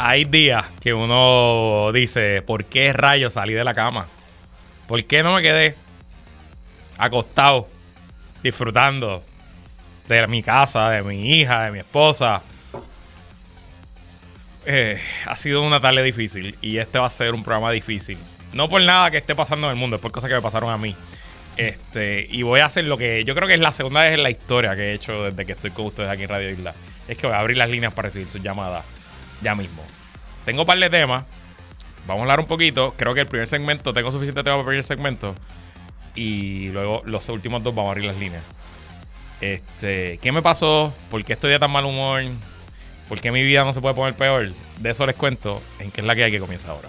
hay días que uno dice, ¿por qué rayos salí de la cama? ¿Por qué no me quedé acostado, disfrutando de mi casa, de mi hija, de mi esposa? Eh, ha sido una tarde difícil y este va a ser un programa difícil. No por nada que esté pasando en el mundo, es por cosas que me pasaron a mí. Este, y voy a hacer lo que yo creo que es la segunda vez en la historia que he hecho desde que estoy con ustedes aquí en Radio Isla. Es que voy a abrir las líneas para recibir sus llamadas ya mismo. Tengo un par de temas. Vamos a hablar un poquito. Creo que el primer segmento, tengo suficiente tema para el primer segmento. Y luego los últimos dos vamos a abrir las líneas. Este, ¿qué me pasó? ¿Por qué estoy de tan mal humor? ¿Por qué mi vida no se puede poner peor? De eso les cuento en qué es la que hay que comienza ahora.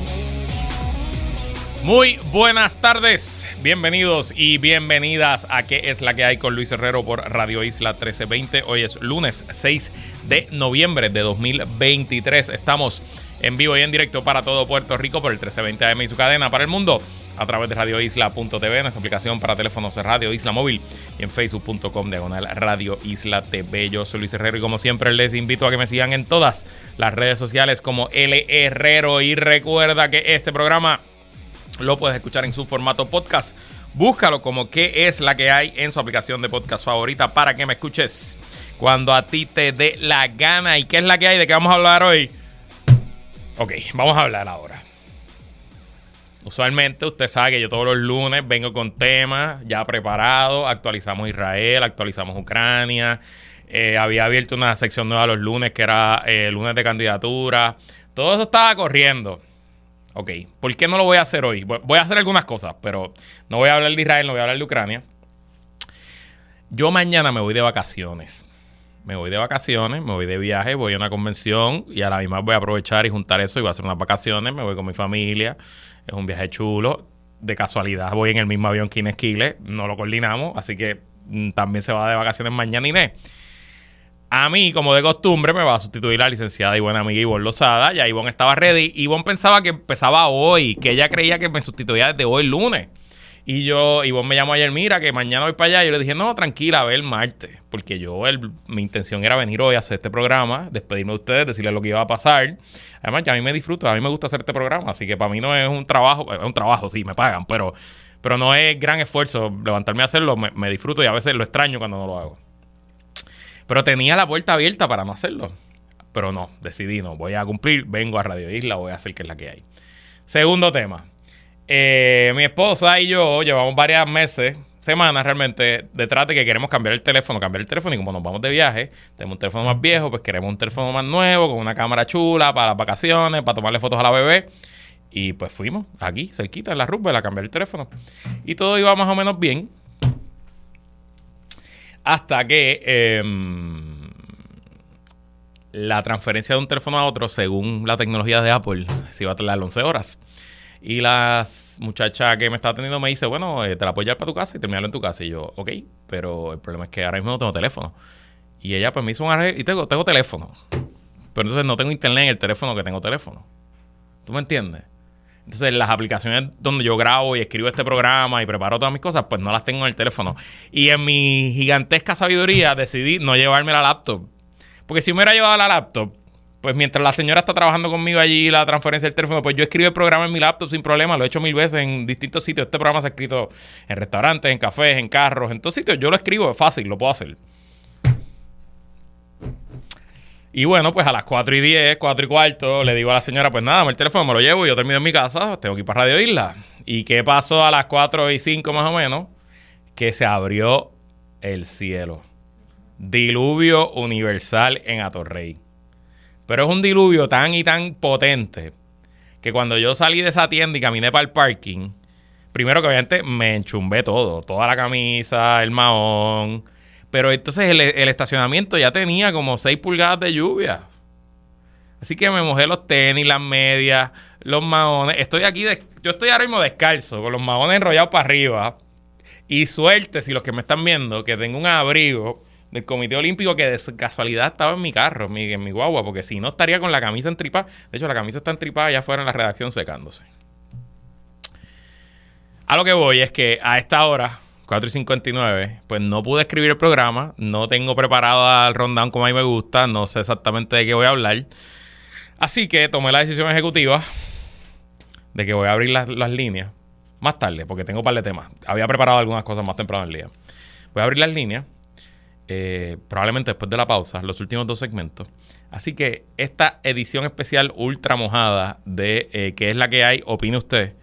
Muy buenas tardes, bienvenidos y bienvenidas a ¿Qué es la que hay con Luis Herrero por Radio Isla 1320? Hoy es lunes 6 de noviembre de 2023. Estamos en vivo y en directo para todo Puerto Rico por el 1320 AM y su cadena para el mundo a través de radioisla.tv, nuestra aplicación para teléfonos Radio Isla Móvil y en facebook.com diagonal Radio Isla TV. Yo soy Luis Herrero y como siempre les invito a que me sigan en todas las redes sociales como L Herrero y recuerda que este programa lo puedes escuchar en su formato podcast. Búscalo como qué es la que hay en su aplicación de podcast favorita para que me escuches cuando a ti te dé la gana. ¿Y qué es la que hay? ¿De qué vamos a hablar hoy? Ok, vamos a hablar ahora. Usualmente usted sabe que yo todos los lunes vengo con temas ya preparados. Actualizamos Israel, actualizamos Ucrania. Eh, había abierto una sección nueva los lunes que era eh, lunes de candidatura. Todo eso estaba corriendo. Ok, ¿por qué no lo voy a hacer hoy? Voy a hacer algunas cosas, pero no voy a hablar de Israel, no voy a hablar de Ucrania. Yo mañana me voy de vacaciones. Me voy de vacaciones, me voy de viaje, voy a una convención y a la misma voy a aprovechar y juntar eso y voy a hacer unas vacaciones. Me voy con mi familia. Es un viaje chulo. De casualidad voy en el mismo avión que Inés Quiles. No lo coordinamos, así que mm, también se va de vacaciones mañana Inés. A mí, como de costumbre, me va a sustituir la licenciada y buena amiga Ivonne Lozada. Ya Ivonne estaba ready. Ivonne pensaba que empezaba hoy, que ella creía que me sustituía desde hoy lunes. Y yo, Ivonne me llamó ayer, mira, que mañana voy para allá. Y yo le dije, no, tranquila, a ver el martes. Porque yo, mi intención era venir hoy a hacer este programa, despedirme de ustedes, decirles lo que iba a pasar. Además, ya a mí me disfruto, a mí me gusta hacer este programa. Así que para mí no es un trabajo, es un trabajo, sí, me pagan, pero, pero no es gran esfuerzo levantarme a hacerlo. me disfruto y a veces lo extraño cuando no lo hago. Pero tenía la puerta abierta para no hacerlo. Pero no, decidí no. Voy a cumplir, vengo a Radio Isla, voy a hacer que es la que hay. Segundo tema. Eh, mi esposa y yo llevamos varias meses, semanas realmente, detrás de que queremos cambiar el teléfono, cambiar el teléfono y como nos vamos de viaje, tenemos un teléfono más viejo, pues queremos un teléfono más nuevo, con una cámara chula para las vacaciones, para tomarle fotos a la bebé. Y pues fuimos aquí, cerquita, en la Rubel, a cambiar el teléfono. Y todo iba más o menos bien. Hasta que em, la transferencia de un teléfono a otro, según la tecnología de Apple, se iba a tardar 11 horas. Y la muchacha que me está atendiendo me dice, bueno, eh, te la puedo llevar para tu casa y terminarlo en tu casa. Y yo, ok, pero el problema es que ahora mismo no tengo teléfono. Y ella pues me hizo un arreglo y tengo, teléfono. Pero entonces no tengo internet en el teléfono que tengo teléfono. ¿Tú me entiendes? Entonces, las aplicaciones donde yo grabo y escribo este programa y preparo todas mis cosas, pues no las tengo en el teléfono. Y en mi gigantesca sabiduría decidí no llevarme la laptop. Porque si me hubiera llevado la laptop, pues mientras la señora está trabajando conmigo allí la transferencia del teléfono, pues yo escribo el programa en mi laptop sin problema, lo he hecho mil veces en distintos sitios. Este programa se ha escrito en restaurantes, en cafés, en carros, en todos sitios. Yo lo escribo, es fácil, lo puedo hacer. Y bueno, pues a las 4 y 10, 4 y cuarto, le digo a la señora, pues nada, el teléfono me lo llevo, yo termino en mi casa, tengo que ir para Radio Isla. ¿Y qué pasó a las 4 y 5 más o menos? Que se abrió el cielo. Diluvio universal en Atorrey. Pero es un diluvio tan y tan potente que cuando yo salí de esa tienda y caminé para el parking, primero que obviamente me enchumbé todo, toda la camisa, el mahón, pero entonces el, estacionamiento ya tenía como 6 pulgadas de lluvia. Así que me mojé los tenis, las medias, los maones. Estoy aquí, yo estoy ahora mismo descalzo, con los maones enrollados para arriba. Y suerte, si los que me están viendo, que tengo un abrigo del Comité Olímpico que de casualidad estaba en mi carro, en mi, en mi guagua, porque si no estaría con la camisa entripada. De hecho, la camisa está entripada allá afuera en la redacción secándose. A lo que voy es que a esta hora, 4 y 59, pues no pude escribir el programa, no tengo preparado el rundown como a mí me gusta, no sé exactamente de qué voy a hablar. Así que tomé la decisión ejecutiva de que voy a abrir las, las líneas más tarde, porque tengo un par de temas. Había preparado algunas cosas más temprano en el día. Voy a abrir las líneas, eh, probablemente después de la pausa, los últimos dos segmentos. Así que esta edición especial ultra mojada de eh, qué es la que hay, opine usted.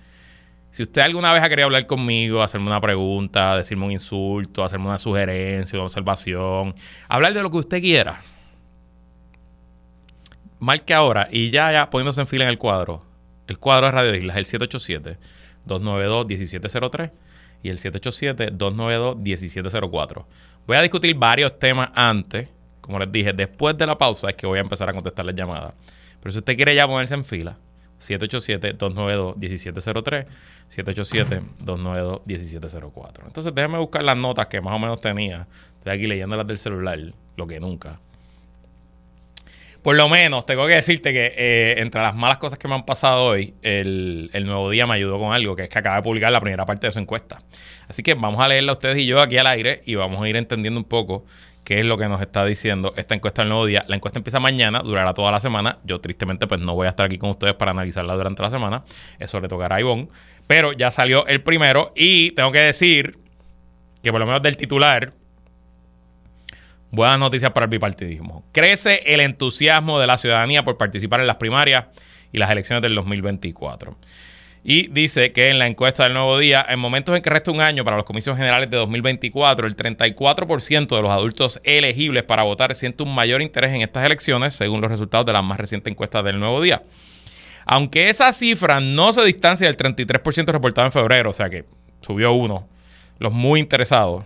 Si usted alguna vez ha querido hablar conmigo, hacerme una pregunta, decirme un insulto, hacerme una sugerencia, una observación, hablar de lo que usted quiera, marque ahora y ya, ya poniéndose en fila en el cuadro. El cuadro de Radio Islas, el 787-292-1703 y el 787-292-1704. Voy a discutir varios temas antes. Como les dije, después de la pausa es que voy a empezar a contestar las llamadas. Pero si usted quiere ya ponerse en fila, 787-292-1703, 787-292-1704. Entonces déjeme buscar las notas que más o menos tenía. Estoy aquí leyéndolas del celular, lo que nunca. Por lo menos, tengo que decirte que eh, entre las malas cosas que me han pasado hoy, el, el, nuevo día me ayudó con algo, que es que acaba de publicar la primera parte de su encuesta. Así que vamos a leerla ustedes y yo aquí al aire y vamos a ir entendiendo un poco qué es lo que nos está diciendo esta encuesta del nuevo día. La encuesta empieza mañana, durará toda la semana. Yo tristemente pues no voy a estar aquí con ustedes para analizarla durante la semana. Eso le tocará a Ivonne. Pero ya salió el primero y tengo que decir que por lo menos del titular, Buenas noticias para el bipartidismo. Crece el entusiasmo de la ciudadanía por participar en las primarias y las elecciones del 2024. Y dice que en la encuesta del Nuevo Día, en momentos en que resta un año para los comicios generales de 2024, el 34% de los adultos elegibles para votar siente un mayor interés en estas elecciones, según los resultados de la más reciente encuesta del Nuevo Día. Aunque esa cifra no se distancia del 33% reportado en febrero, o sea que subió uno, los muy interesados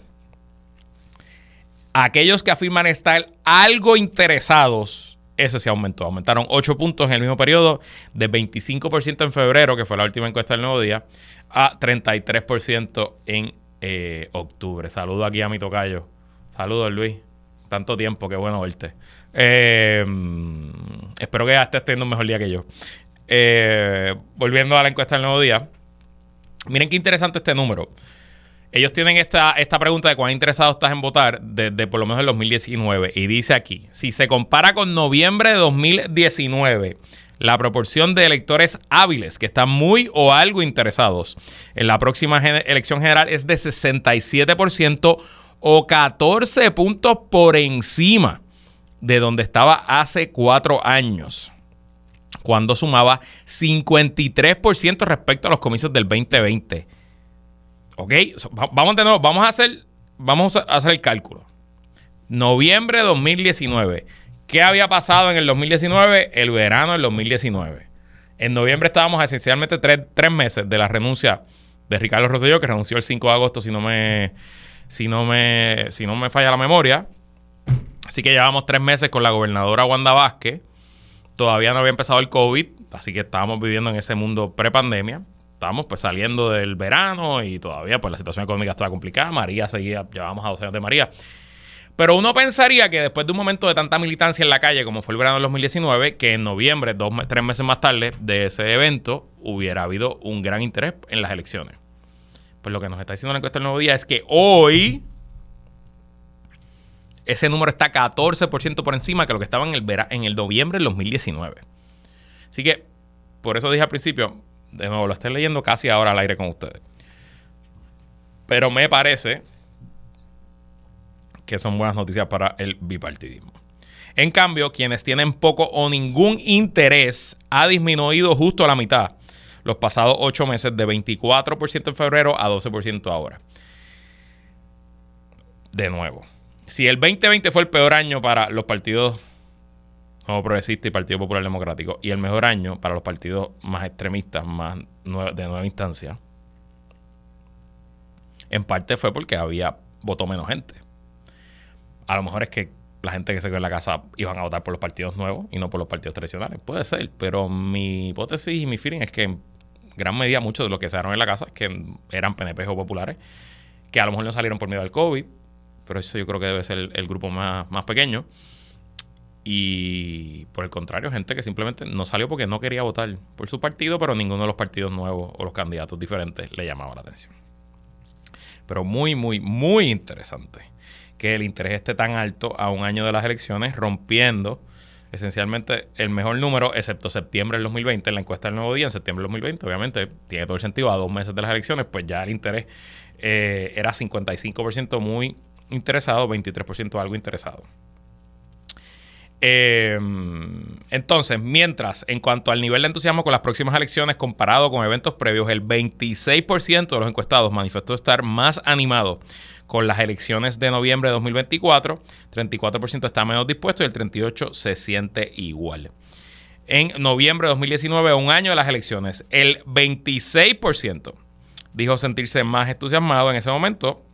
aquellos que afirman estar algo interesados, ese se aumentó. Aumentaron 8 puntos en el mismo periodo, de 25% en febrero, que fue la última encuesta del nuevo día, a 33% en eh, octubre. Saludo aquí a mi tocayo. Saludos, Luis. Tanto tiempo, qué bueno verte. Eh, espero que estés teniendo un mejor día que yo. Eh, volviendo a la encuesta del nuevo día. Miren qué interesante este número. Ellos tienen esta, esta pregunta de cuán interesado estás en votar desde por lo menos el 2019. Y dice aquí, si se compara con noviembre de 2019, la proporción de electores hábiles que están muy o algo interesados en la próxima elección general es de 67% o 14 puntos por encima de donde estaba hace cuatro años, cuando sumaba 53% respecto a los comicios del 2020. Ok, vamos de nuevo, vamos a hacer, vamos a hacer el cálculo. Noviembre de 2019. ¿Qué había pasado en el 2019? El verano del 2019. En noviembre estábamos esencialmente tres, tres meses de la renuncia de Ricardo Rosselló, que renunció el 5 de agosto, si no me, si no me, si no me falla la memoria. Así que llevamos tres meses con la gobernadora Wanda Vázquez. Todavía no había empezado el COVID, así que estábamos viviendo en ese mundo prepandemia estábamos pues saliendo del verano y todavía pues la situación económica estaba complicada. María seguía, llevábamos a dos años de María. Pero uno pensaría que después de un momento de tanta militancia en la calle como fue el verano del 2019, que en noviembre, dos, tres meses más tarde de ese evento, hubiera habido un gran interés en las elecciones. Pues lo que nos está diciendo la encuesta del nuevo día es que hoy ese número está 14% por encima que lo que estaba en el, en el noviembre del 2019. Así que, por eso dije al principio, de nuevo, lo estoy leyendo casi ahora al aire con ustedes. Pero me parece que son buenas noticias para el bipartidismo. En cambio, quienes tienen poco o ningún interés ha disminuido justo a la mitad los pasados ocho meses de 24% en febrero a 12% ahora. De nuevo, si el 2020 fue el peor año para los partidos como Progresista y Partido Popular Democrático, y el mejor año para los partidos más extremistas, más de nueva instancia, en parte fue porque había votó menos gente. A lo mejor es que la gente que se quedó en la casa iban a votar por los partidos nuevos y no por los partidos tradicionales. Puede ser, pero mi hipótesis y mi feeling es que en gran medida muchos de los que se quedaron en la casa, que eran PNP o populares, que a lo mejor no salieron por miedo al COVID, pero eso yo creo que debe ser el, grupo más, más pequeño. Y por el contrario, gente que simplemente no salió porque no quería votar por su partido, pero ninguno de los partidos nuevos o los candidatos diferentes le llamaba la atención. Pero muy, muy, muy interesante que el interés esté tan alto a un año de las elecciones, rompiendo esencialmente el mejor número, excepto septiembre del 2020, en la encuesta del nuevo día, en septiembre del 2020, obviamente tiene todo el sentido, a dos meses de las elecciones, pues ya el interés eh, era 55% muy interesado, 23% algo interesado. Em, entonces, mientras en cuanto al nivel de entusiasmo con las próximas elecciones comparado con eventos previos, el 26% de los encuestados manifestó estar más animado con las elecciones de noviembre de 2024. 34% está menos dispuesto y el 38% se siente igual. En noviembre de 2019, un año de las elecciones, el 26% dijo sentirse más entusiasmado en ese momento,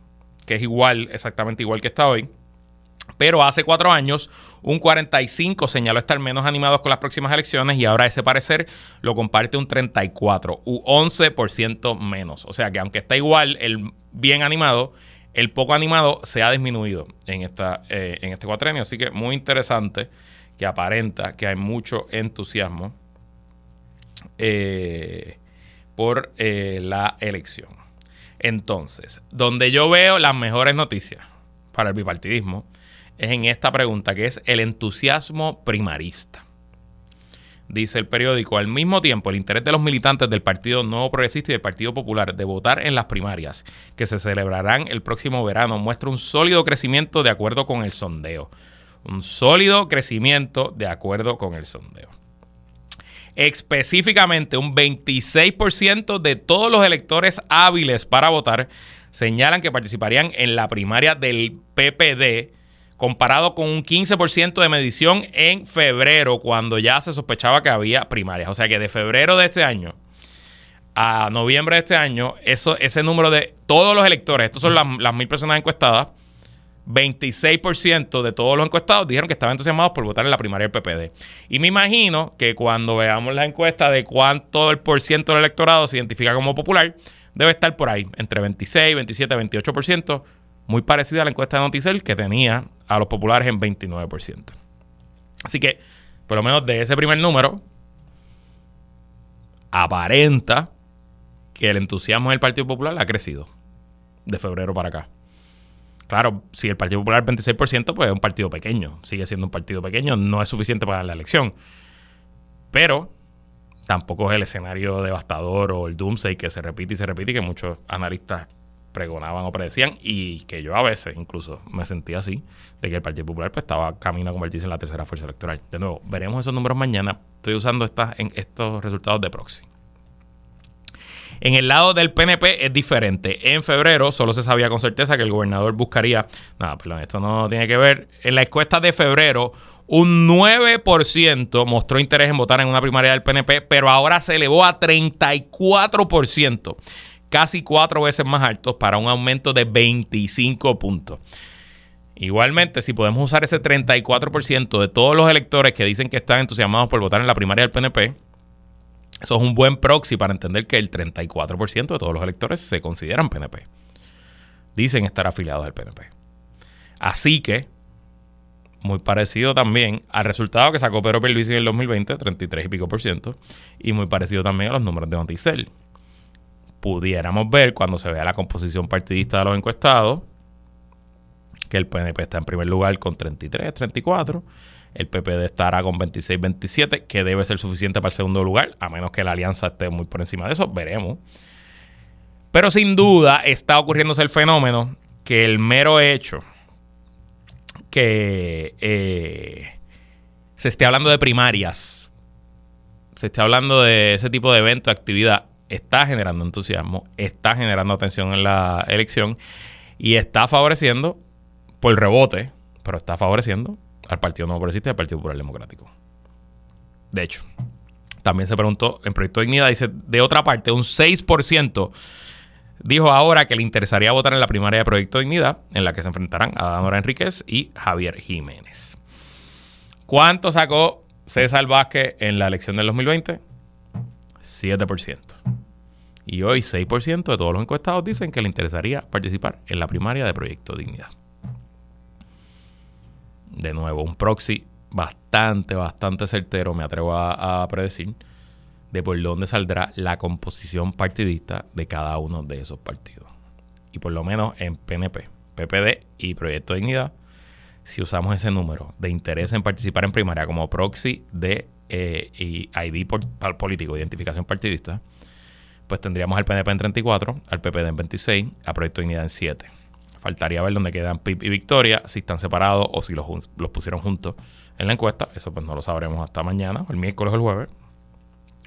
que es igual, exactamente igual que está hoy. Pero hace cuatro años, un 45 señaló estar menos animados con las próximas elecciones y ahora ese parecer lo comparte un 34, u 11% menos. O sea que aunque está igual el bien animado, el poco animado se ha disminuido en, esta, eh, en este cuatrenio. Así que muy interesante que aparenta que hay mucho entusiasmo eh, por eh, la elección. Entonces, donde yo veo las mejores noticias para el bipartidismo es en esta pregunta, que es el entusiasmo primarista dice el periódico, al mismo tiempo el interés de los militantes del Partido Nuevo Progresista y del Partido Popular de votar en las primarias que se celebrarán el próximo verano muestra un sólido crecimiento de acuerdo con el sondeo. Un sólido crecimiento de acuerdo con el sondeo. Específicamente, un 26% de todos los electores hábiles para votar señalan que participarían en la primaria del PPD comparado con un 15% de medición en febrero, cuando ya se sospechaba que había primarias. O sea que de febrero de este año a noviembre de este año, eso, ese número de todos los electores, estos son las, mil personas encuestadas, 26% de todos los encuestados dijeron que estaban entusiasmados por votar en la primaria del PPD. Y me imagino que cuando veamos la encuesta de cuánto el por ciento del electorado se identifica como popular, debe estar por ahí, entre 26, 27, 28%, muy parecida a la encuesta de Noticel que tenía a los populares en 29%. Así que, por lo menos de ese primer número, aparenta que el entusiasmo del Partido Popular ha crecido de febrero para acá. Claro, si el Partido Popular es 26%, pues es un partido pequeño. Sigue siendo un partido pequeño, no es suficiente para la elección. Pero tampoco es el escenario devastador o el doomsday que se repite y se repite y que muchos analistas pregonaban o predecían y que yo a veces incluso me sentía así, de que el Partido Popular pues, estaba camino a convertirse en la tercera fuerza electoral. De nuevo, veremos esos números mañana. Estoy usando estas, estos resultados de proxy. En el lado del PNP es diferente. En febrero solo se sabía con certeza que el gobernador buscaría. Nada, perdón, esto no tiene que ver. En la encuesta de febrero, un 9% mostró interés en votar en una primaria del PNP, pero ahora se elevó a 34% casi cuatro veces más altos para un aumento de 25 puntos. Igualmente, si podemos usar ese 34% de todos los electores que dicen que están entusiasmados por votar en la primaria del PNP, eso es un buen proxy para entender que el 34% de todos los electores se consideran PNP. Dicen estar afiliados al PNP. Así que, muy parecido también al resultado que sacó Pedro Pierluisi en el 2020, 33 y pico por ciento, y muy parecido también a los números de Noticel pudiéramos ver cuando se vea la composición partidista de los encuestados que el PNP está en primer lugar con 33, 34. El PPD estará con 26, 27, que debe ser suficiente para el segundo lugar, a menos que la alianza esté muy por encima de eso, veremos. Pero sin duda está ocurriéndose el fenómeno que el mero hecho que eh, se esté hablando de primarias, se esté hablando de ese tipo de evento, actividad, está generando entusiasmo, está generando atención en la elección y está favoreciendo, por rebote, pero está favoreciendo al Partido Nuevo Progresista y al Partido Popular Democrático. De hecho, también se preguntó en Proyecto Dignidad, dice, de otra parte, un 6% dijo ahora que le interesaría votar en la primaria de Proyecto Dignidad, en la que se enfrentarán a Danora Enríquez y Javier Jiménez. ¿Cuánto sacó César Vázquez en la elección del 2020? 7%. Y hoy 6% de todos los encuestados dicen que le interesaría participar en la primaria de Proyecto Dignidad. de nuevo, un proxy bastante, bastante certero, me atrevo a, a predecir, de por dónde saldrá la composición partidista de cada uno de esos partidos. Y por lo menos en PNP, PPD y Proyecto Dignidad, si usamos ese número de interés en participar en primaria como proxy de eh, ID político, identificación partidista, pues tendríamos al PNP en 34, al PPD en 26, a Proyecto de Dignidad en 7. Faltaría ver dónde quedan PIB y Victoria, si están separados o si los, los pusieron juntos en la encuesta. Eso pues no lo sabremos hasta mañana, el miércoles o el jueves.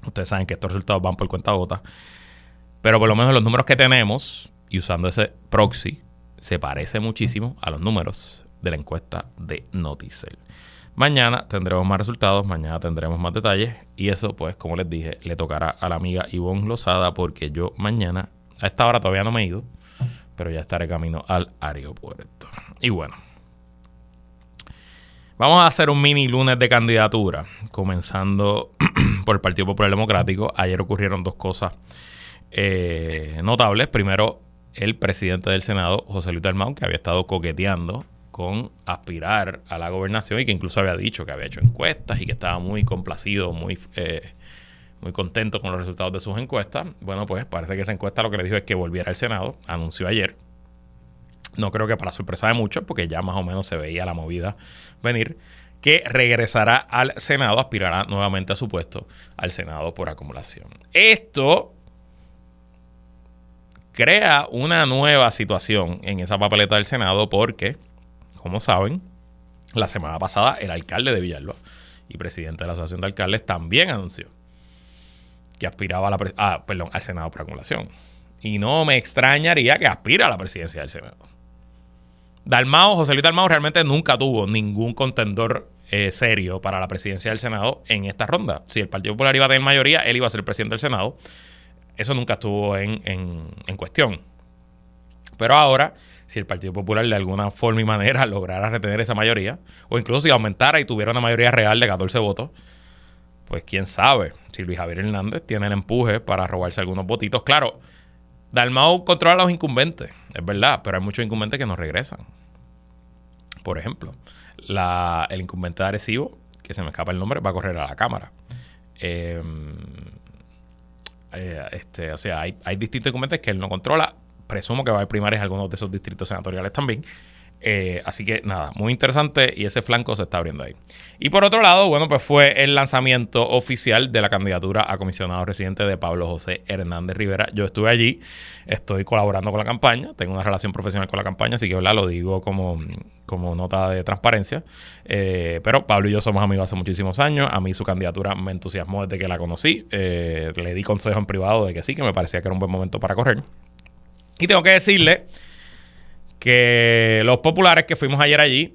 Ustedes saben que estos resultados van por cuenta gota. Pero por lo menos los números que tenemos, y usando ese proxy, se parece muchísimo a los números de la encuesta de Noticel. Mañana tendremos más resultados, mañana tendremos más detalles y eso pues como les dije le tocará a la amiga Ivonne Lozada porque yo mañana a esta hora todavía no me he ido, pero ya estaré camino al aeropuerto. Y bueno, vamos a hacer un mini lunes de candidatura, comenzando por el Partido Popular Democrático. Ayer ocurrieron dos cosas eh, notables. Primero, el presidente del Senado, José Luis Dalmau, que había estado coqueteando con aspirar a la gobernación y que incluso había dicho que había hecho encuestas y que estaba muy complacido, muy, eh, muy contento con los resultados de sus encuestas. Bueno, pues parece que esa encuesta lo que le dijo es que volviera al Senado, anunció ayer. No creo que para sorpresa de muchos, porque ya más o menos se veía la movida venir, que regresará al Senado, aspirará nuevamente a su puesto al Senado por acumulación. Esto crea una nueva situación en esa papeleta del Senado porque, como saben, la semana pasada el alcalde de Villalba y presidente de la Asociación de Alcaldes también anunció que aspiraba ah, al Senado por acumulación. Y no me extrañaría que aspira a la presidencia del Senado. Dalmao, José Luis Dalmao realmente nunca tuvo ningún contendor eh, serio para la presidencia del Senado en esta ronda. Si el Partido Popular iba a tener mayoría, él iba a ser presidente del Senado. Eso nunca estuvo en, en, cuestión. Pero ahora, si el Partido Popular de alguna forma y manera lograra retener esa mayoría, o incluso si aumentara y tuviera una mayoría real de 14 votos, pues quién sabe si Luis Javier Hernández tiene el empuje para robarse algunos votitos. Claro, Dalmau controla a los incumbentes, es verdad, pero hay muchos incumbentes que no regresan. Por ejemplo, la, el incumbente de Arecibo, que se me escapa el nombre, va a correr a la Cámara. Eh, eh, este, o sea, hay, hay distintos incumbentes que él no controla. Presumo que va a haber primarias en algunos de esos distritos senatoriales también. Eh, así que nada, muy interesante y ese flanco se está abriendo ahí. Y por otro lado, bueno, pues fue el lanzamiento oficial de la candidatura a comisionado residente de Pablo José Hernández Rivera. Yo estuve allí, estoy colaborando con la campaña, tengo una relación profesional con la campaña, así que lo digo como, como nota de transparencia. Eh, pero Pablo y yo somos amigos hace muchísimos años. A mí su candidatura me entusiasmó desde que la conocí. Eh, le di consejo en privado de que sí, que me parecía que era un buen momento para correr. Y tengo que decirle que los populares que fuimos ayer allí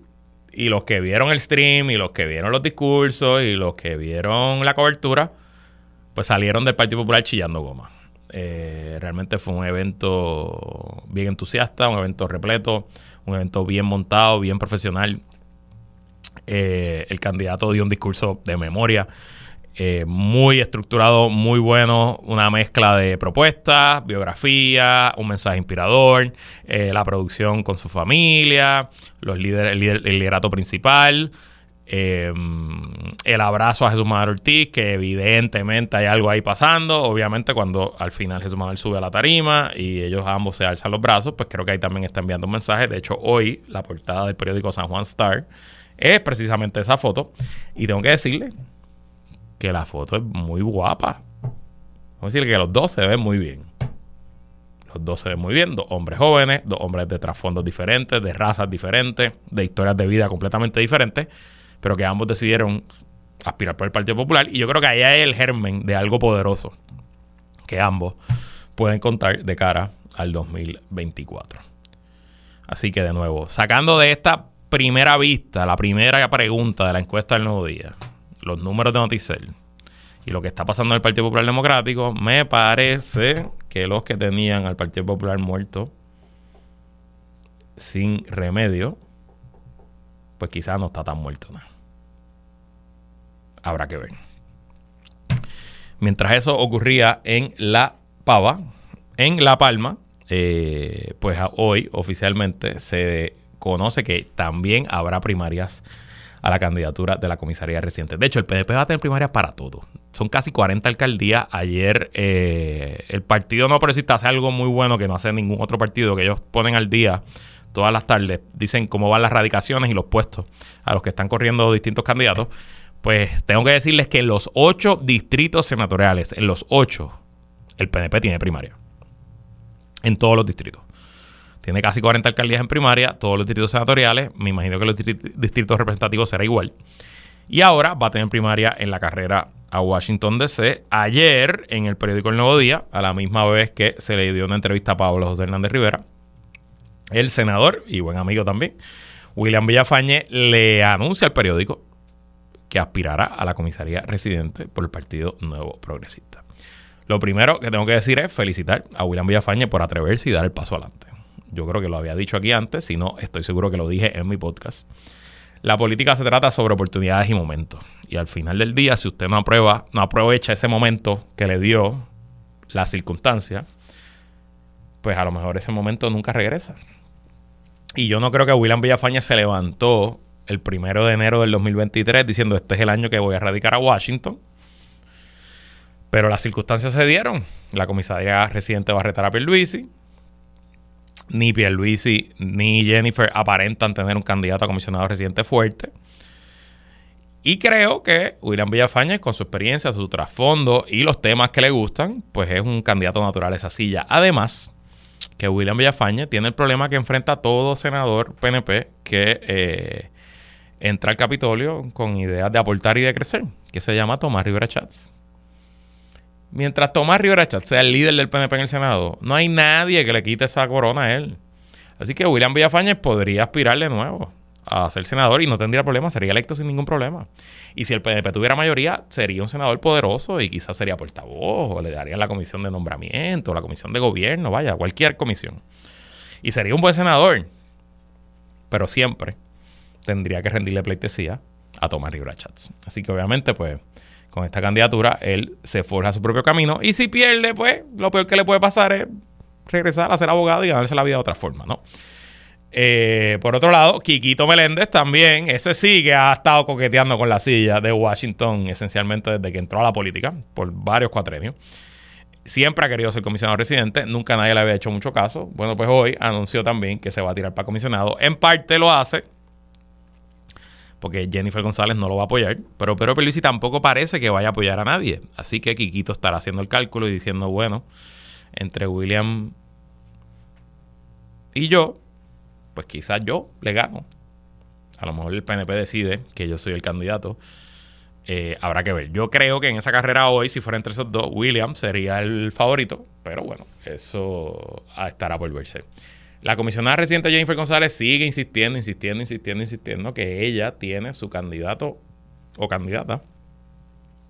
y los que vieron el stream y los que vieron los discursos y los que vieron la cobertura, pues salieron del Partido Popular chillando goma. Eh, realmente fue un evento bien entusiasta, un evento repleto, un evento bien montado, bien profesional. Eh, el candidato dio un discurso de memoria eh, muy estructurado, muy bueno, una mezcla de propuestas, biografía, un mensaje inspirador, eh, la producción con su familia, los líderes, el, liderato principal, eh, el abrazo a Jesús Manuel Ortiz, que evidentemente hay algo ahí pasando. Obviamente, cuando al final Jesús Manuel sube a la tarima y ellos ambos se alzan los brazos, pues creo que ahí también está enviando un mensaje. De hecho, hoy la portada del periódico San Juan Star es precisamente esa foto. Y tengo que decirle que la foto es muy guapa. Vamos a decir que los dos se ven muy bien. Los dos se ven muy bien, dos hombres jóvenes, dos hombres de trasfondos diferentes, de razas diferentes, de historias de vida completamente diferentes, pero que ambos decidieron aspirar por el Partido Popular. Y yo creo que ahí hay el germen de algo poderoso que ambos pueden contar de cara al 2024. Así que de nuevo, sacando de esta primera vista, la primera pregunta de la encuesta del nuevo día, los números de Noticel y lo que está pasando en el Partido Popular Democrático, me parece que los que tenían al Partido Popular muerto sin remedio, pues quizás no está tan muerto nada. Habrá que ver. Mientras eso ocurría en La Pava, en La Palma, eh, pues hoy oficialmente se conoce que también habrá primarias a la candidatura de la comisaría reciente. De hecho, el PNP va a tener primaria para todo. Son casi 40 alcaldías. Ayer eh, el partido no progresista hace algo muy bueno que no hace ningún otro partido, que ellos ponen al día todas las tardes, dicen cómo van las radicaciones y los puestos a los que están corriendo distintos candidatos. Pues tengo que decirles que en los ocho distritos senatoriales, en los ocho, el PNP tiene primaria. En todos los distritos. Tiene casi 40 alcaldías en primaria, todos los distritos senatoriales. Me imagino que los distritos representativos será igual. Y ahora va a tener primaria en la carrera a Washington DC. Ayer, en el periódico El Nuevo Día, a la misma vez que se le dio una entrevista a Pablo José Hernández Rivera, el senador y buen amigo también, William Villafañe, le anuncia al periódico que aspirará a la comisaría residente por el Partido Nuevo Progresista. Lo primero que tengo que decir es felicitar a William Villafañe por atreverse y dar el paso adelante. Yo creo que lo había dicho aquí antes, si no, estoy seguro que lo dije en mi podcast. La política se trata sobre oportunidades y momentos. Y al final del día, si usted no aprueba, no aprovecha ese momento que le dio la circunstancia, pues a lo mejor ese momento nunca regresa. Y yo no creo que William Villafañe se levantó el primero de enero del 2023 diciendo este es el año que voy a radicar a Washington. Pero las circunstancias se dieron. La comisaría residente va a retar a Pierluisi ni Pierluisi ni Jennifer aparentan tener un candidato a comisionado residente fuerte. Y creo que William Villafañez, con su experiencia, su trasfondo y los temas que le gustan, pues es un candidato natural a esa silla. Además, que William Villafañez tiene el problema que enfrenta todo senador PNP que eh, entra al Capitolio con ideas de aportar y de crecer, que se llama Tomás Rivera Chats. Mientras Tomás Rivera sea el líder del PNP en el Senado, no hay nadie que le quite esa corona a él. Así que William Villafañez podría aspirar de nuevo a ser senador y no tendría problema, sería electo sin ningún problema. Y si el PNP tuviera mayoría, sería un senador poderoso y quizás sería portavoz o le darían la comisión de nombramiento, la comisión de gobierno, vaya, cualquier comisión. Y sería un buen senador, pero siempre tendría que rendirle pleitesía a Tomás Rivera Chats. Así que obviamente, pues con esta candidatura, él se forja su propio camino. Y si pierde, pues lo peor que le puede pasar es regresar a ser abogado y ganarse la vida de otra forma, ¿no? Eh, por otro lado, Quiquito Meléndez también, ese sí que ha estado coqueteando con la silla de Washington esencialmente desde que entró a la política, por varios cuatrenios. Siempre ha querido ser comisionado residente, nunca nadie le había hecho mucho caso. Bueno, pues hoy anunció también que se va a tirar para comisionado. En parte lo hace porque Jennifer González no lo va a apoyar, pero Pedro Pierluisi tampoco parece que vaya a apoyar a nadie. Así que Quiquito estará haciendo el cálculo y diciendo, bueno, entre William y yo, pues quizás yo le gano. A lo mejor el PNP decide que yo soy el candidato. Eh, habrá que ver. Yo creo que en esa carrera hoy, si fuera entre esos dos, William sería el favorito, pero bueno, eso estará por verse. La comisionada reciente Jennifer González sigue insistiendo, insistiendo, insistiendo, insistiendo que ella tiene su candidato o candidata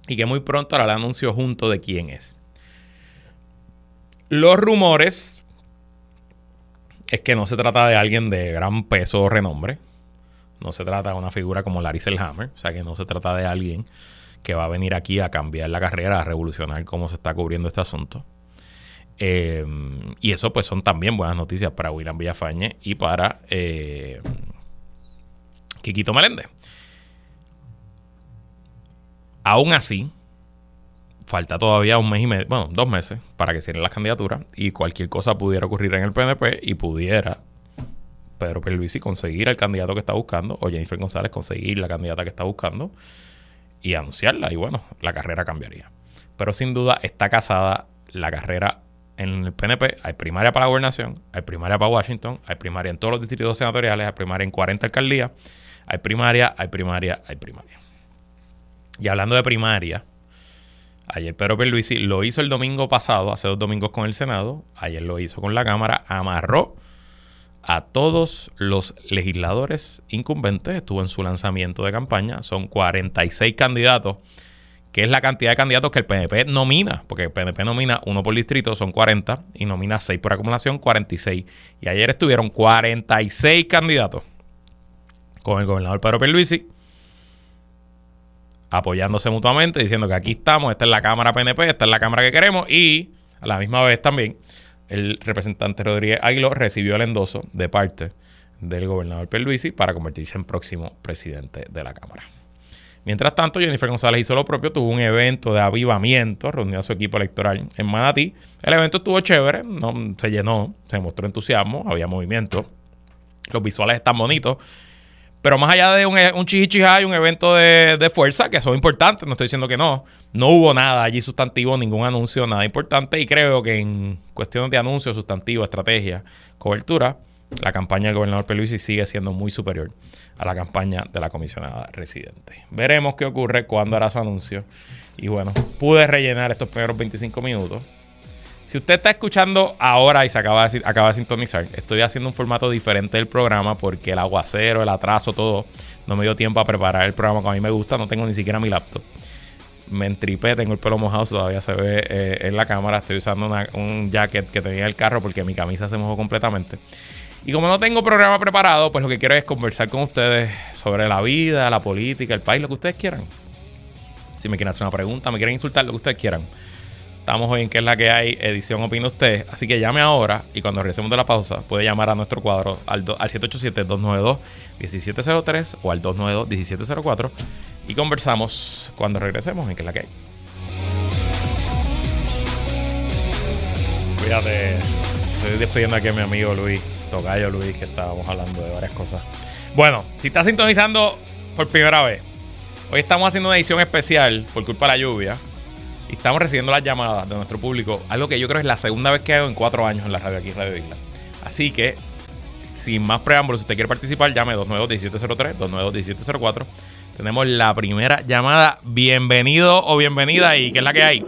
y que muy pronto hará el anuncio junto de quién es. Los rumores es que no se trata de alguien de gran peso o renombre. No se trata de una figura como Larry Elhammer. O sea, que no se trata de alguien que va a venir aquí a cambiar la carrera, a revolucionar cómo se está cubriendo este asunto. Em, y eso pues son también buenas noticias para William Villafañe y para eh, Quiquito Meléndez. Aún así, falta todavía un mes y medio, bueno, dos meses para que cierren las candidaturas y cualquier cosa pudiera ocurrir en el PNP y pudiera Pedro Pierluisi conseguir el candidato que está buscando o Jennifer González conseguir la candidata que está buscando y anunciarla y bueno, la carrera cambiaría. Pero sin duda está casada la carrera en el PNP hay primaria para la gobernación, hay primaria para Washington, hay primaria en todos los distritos senatoriales, hay primaria en 40 alcaldías, hay primaria, hay primaria, hay primaria. Y hablando de primaria, ayer Pedro Pierluisi lo hizo el domingo pasado, hace dos domingos con el Senado, ayer lo hizo con la Cámara, amarró a todos los legisladores incumbentes, estuvo en su lanzamiento de campaña, son 46 candidatos que es la cantidad de candidatos que el PNP nomina, porque el PNP nomina uno por distrito, son 40, y nomina 6 por acumulación, 46. Y ayer estuvieron 46 candidatos con el gobernador Pedro Pierluisi, apoyándose mutuamente, diciendo que aquí estamos, esta es la Cámara PNP, esta es la Cámara que queremos, y a la misma vez también el representante Rodríguez Aguiló recibió el endoso de parte del gobernador Pierluisi para convertirse en próximo presidente de la Cámara. Mientras tanto, Jennifer González hizo lo propio, tuvo un evento de avivamiento, reunió a su equipo electoral en Manatí. El evento estuvo chévere, no, se llenó, se mostró entusiasmo, había movimiento, los visuales están bonitos. Pero más allá de un, un hay un evento de, de, fuerza, que son importantes, no estoy diciendo que no, no hubo nada allí sustantivo, ningún anuncio, nada importante. Y creo que en cuestiones de anuncio, sustantivo, estrategia, cobertura, la campaña del gobernador Peluisi sigue siendo muy superior a la campaña de la comisionada residente. Veremos qué ocurre cuando hará su anuncio. Y bueno, pude rellenar estos primeros 25 minutos. Si usted está escuchando ahora y se acaba de, acaba de sintonizar, estoy haciendo un formato diferente del programa porque el aguacero, el atraso, todo, no me dio tiempo a preparar el programa que a mí me gusta. No tengo ni siquiera mi laptop. Me entripé, tengo el pelo mojado, todavía se ve eh, en la cámara. Estoy usando un jacket que tenía en el carro porque mi camisa se mojó completamente. Y como no tengo programa preparado, pues lo que quiero es conversar con ustedes sobre la vida, la política, el país, lo que ustedes quieran. Si me quieren hacer una pregunta, me quieren insultar, lo que ustedes quieran. Estamos hoy en que es la que hay, edición Opina Usted. Así que llame ahora y cuando regresemos de la pausa, puede llamar a nuestro cuadro al, al 787-292-1703 o al 292-1704 y conversamos cuando regresemos en que es la que hay. Cuídate. Estoy despidiendo aquí a mi amigo Luis. Tocayo Luis, que estábamos hablando de varias cosas. Bueno, si estás sintonizando por primera vez, hoy estamos haciendo una edición especial por culpa de la lluvia. Y estamos recibiendo las llamadas de nuestro público, algo que yo creo es la segunda vez que hago en cuatro años en la radio aquí en Radio Isla. Así que, sin más preámbulos, si usted quiere participar, llame 292-1703, 292-1704. Tenemos la primera llamada. Bienvenido o bienvenida. ¿Y qué es la que hay?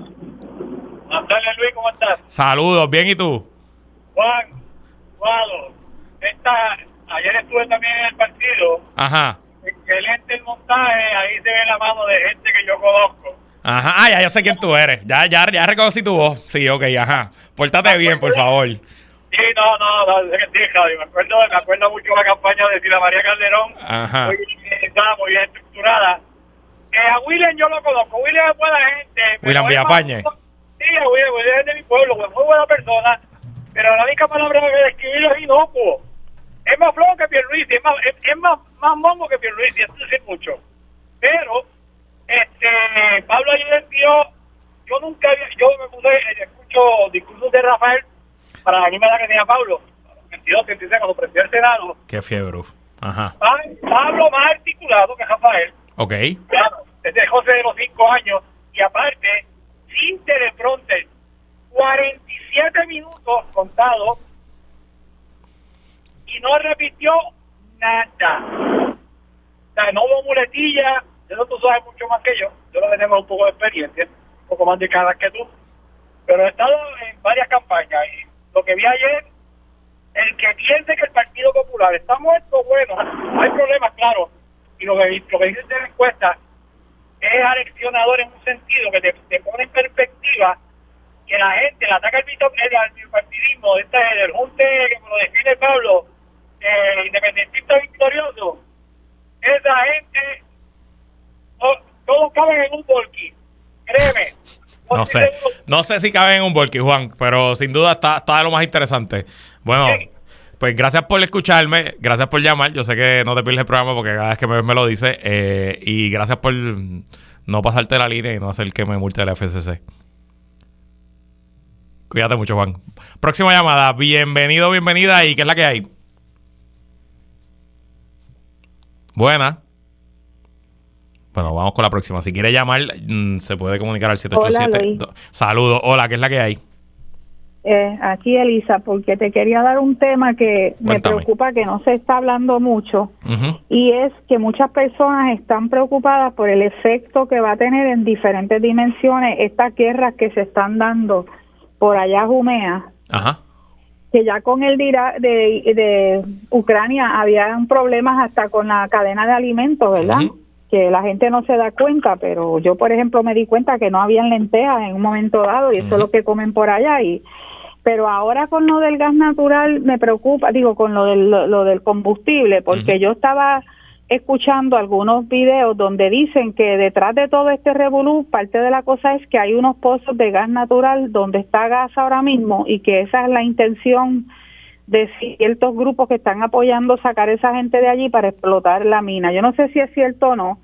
Buenas Luis, ¿cómo estás? Saludos, bien, ¿y tú? Juan, esta, ayer estuve también en el partido. Ajá. Excelente el montaje, ahí se ve la mano de gente que yo conozco. Ajá, ah, ya yo sé quién tú eres. Ya, ya, ya reconocí tu voz. Sí, ok, ajá. Pórtate bien, por favor. Sí, no, no, no, sí, Javi, me acuerdo, me acuerdo mucho la campaña de Sila María Calderón. Ajá. Muy, estaba muy bien estructurada. Eh, a William yo lo conozco. William es buena gente. William Villafañe. Sí, William, William es de mi pueblo, muy buena persona pero la única palabra que describirlo es inocuo. Es más flojo que Pierluisi, es más, es, más, más mongo que Pierluisi, eso es mucho. Pero, este, Pablo ayer envió, yo nunca había, yo me puse, eh, escucho discursos de Rafael para la misma edad que tenía Pablo, 22, 36, cuando presidió el Senado. Qué fiebre, ajá. Pablo más articulado que Rafael. Ok. Claro, desde José de los 5 años, y aparte, sin teleprompter, 47 minutos contados y no repitió nada. O sea, no hubo muletilla, eso tú sabes mucho más que yo, yo lo tenemos un poco de experiencia, un poco más de cara que tú, pero he estado en varias campañas y lo que vi ayer, el que piense que el Partido Popular está muerto, bueno, hay problemas, claro, y lo que, lo que dice de la encuesta es aleccionador en un sentido que te, te pone en perspectiva que la gente le ataca el, el bipartidismo, este, el junte que lo define Pablo, eh, independentista victorioso, esa gente, todos caben en un volky, créeme. No sé, no sé si caben en un volky, Juan, pero sin duda está, está de lo más interesante. Bueno, pues gracias por escucharme, gracias por llamar. Yo sé que no te pierdes el programa porque cada vez que me, me lo dice. Eh, y gracias por no pasarte la línea y no hacer que me multe el FCC. Cuídate mucho, Juan. Próxima llamada. Bienvenido, bienvenida. ¿Y qué es la que hay? Buena. Bueno, vamos con la próxima. Si quiere llamar, mm, se puede comunicar al 787. Saludos. Hola, ¿qué es la que hay? Eh, aquí Elisa, porque te quería dar un tema que me preocupa que no se está hablando mucho y es que muchas personas están preocupadas por el efecto que va a tener en diferentes dimensiones estas guerras que se están dando por allá Jumea, que ya con el de, de, Ucrania había problemas hasta con la cadena de alimentos, ¿verdad? Que la gente no se da cuenta, pero yo, por ejemplo, me di cuenta que no habían lentejas en un momento dado y eso es lo que comen por allá y pero ahora con lo del gas natural me preocupa, digo, con lo del, lo, del combustible, porque yo estaba escuchando algunos videos donde dicen que detrás de todo este revolú, parte de la cosa es que hay unos pozos de gas natural donde está gas ahora mismo y que esa es la intención de ciertos grupos que están apoyando sacar a esa gente de allí para explotar la mina. Yo no sé si es cierto o no,